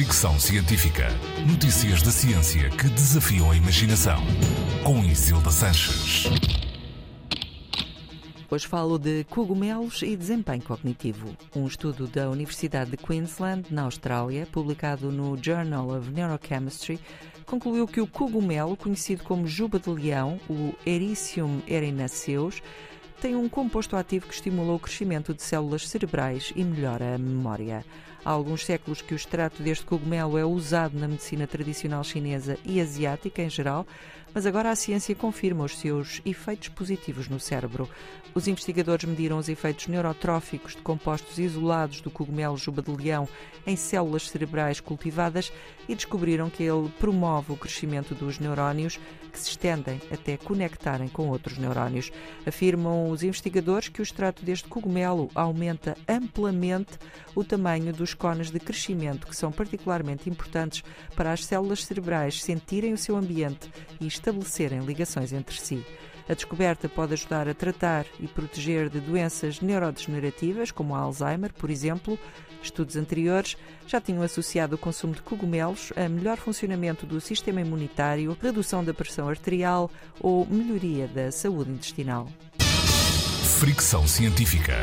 Fricção Científica. Notícias da ciência que desafiam a imaginação. Com Isilda Sanches. Hoje falo de cogumelos e desempenho cognitivo. Um estudo da Universidade de Queensland, na Austrália, publicado no Journal of Neurochemistry, concluiu que o cogumelo, conhecido como juba de leão, o Ericium erinaceus, tem um composto ativo que estimula o crescimento de células cerebrais e melhora a memória. Há alguns séculos que o extrato deste cogumelo é usado na medicina tradicional chinesa e asiática em geral, mas agora a ciência confirma os seus efeitos positivos no cérebro. Os investigadores mediram os efeitos neurotróficos de compostos isolados do cogumelo juba de leão em células cerebrais cultivadas e descobriram que ele promove o crescimento dos neurónios que se estendem até conectarem com outros neurónios. Afirmam os investigadores que o extrato deste cogumelo aumenta amplamente o tamanho dos cones de crescimento, que são particularmente importantes para as células cerebrais sentirem o seu ambiente e estabelecerem ligações entre si. A descoberta pode ajudar a tratar e proteger de doenças neurodegenerativas, como a Alzheimer, por exemplo. Estudos anteriores já tinham associado o consumo de cogumelos a melhor funcionamento do sistema imunitário, redução da pressão arterial ou melhoria da saúde intestinal. Fricção Científica.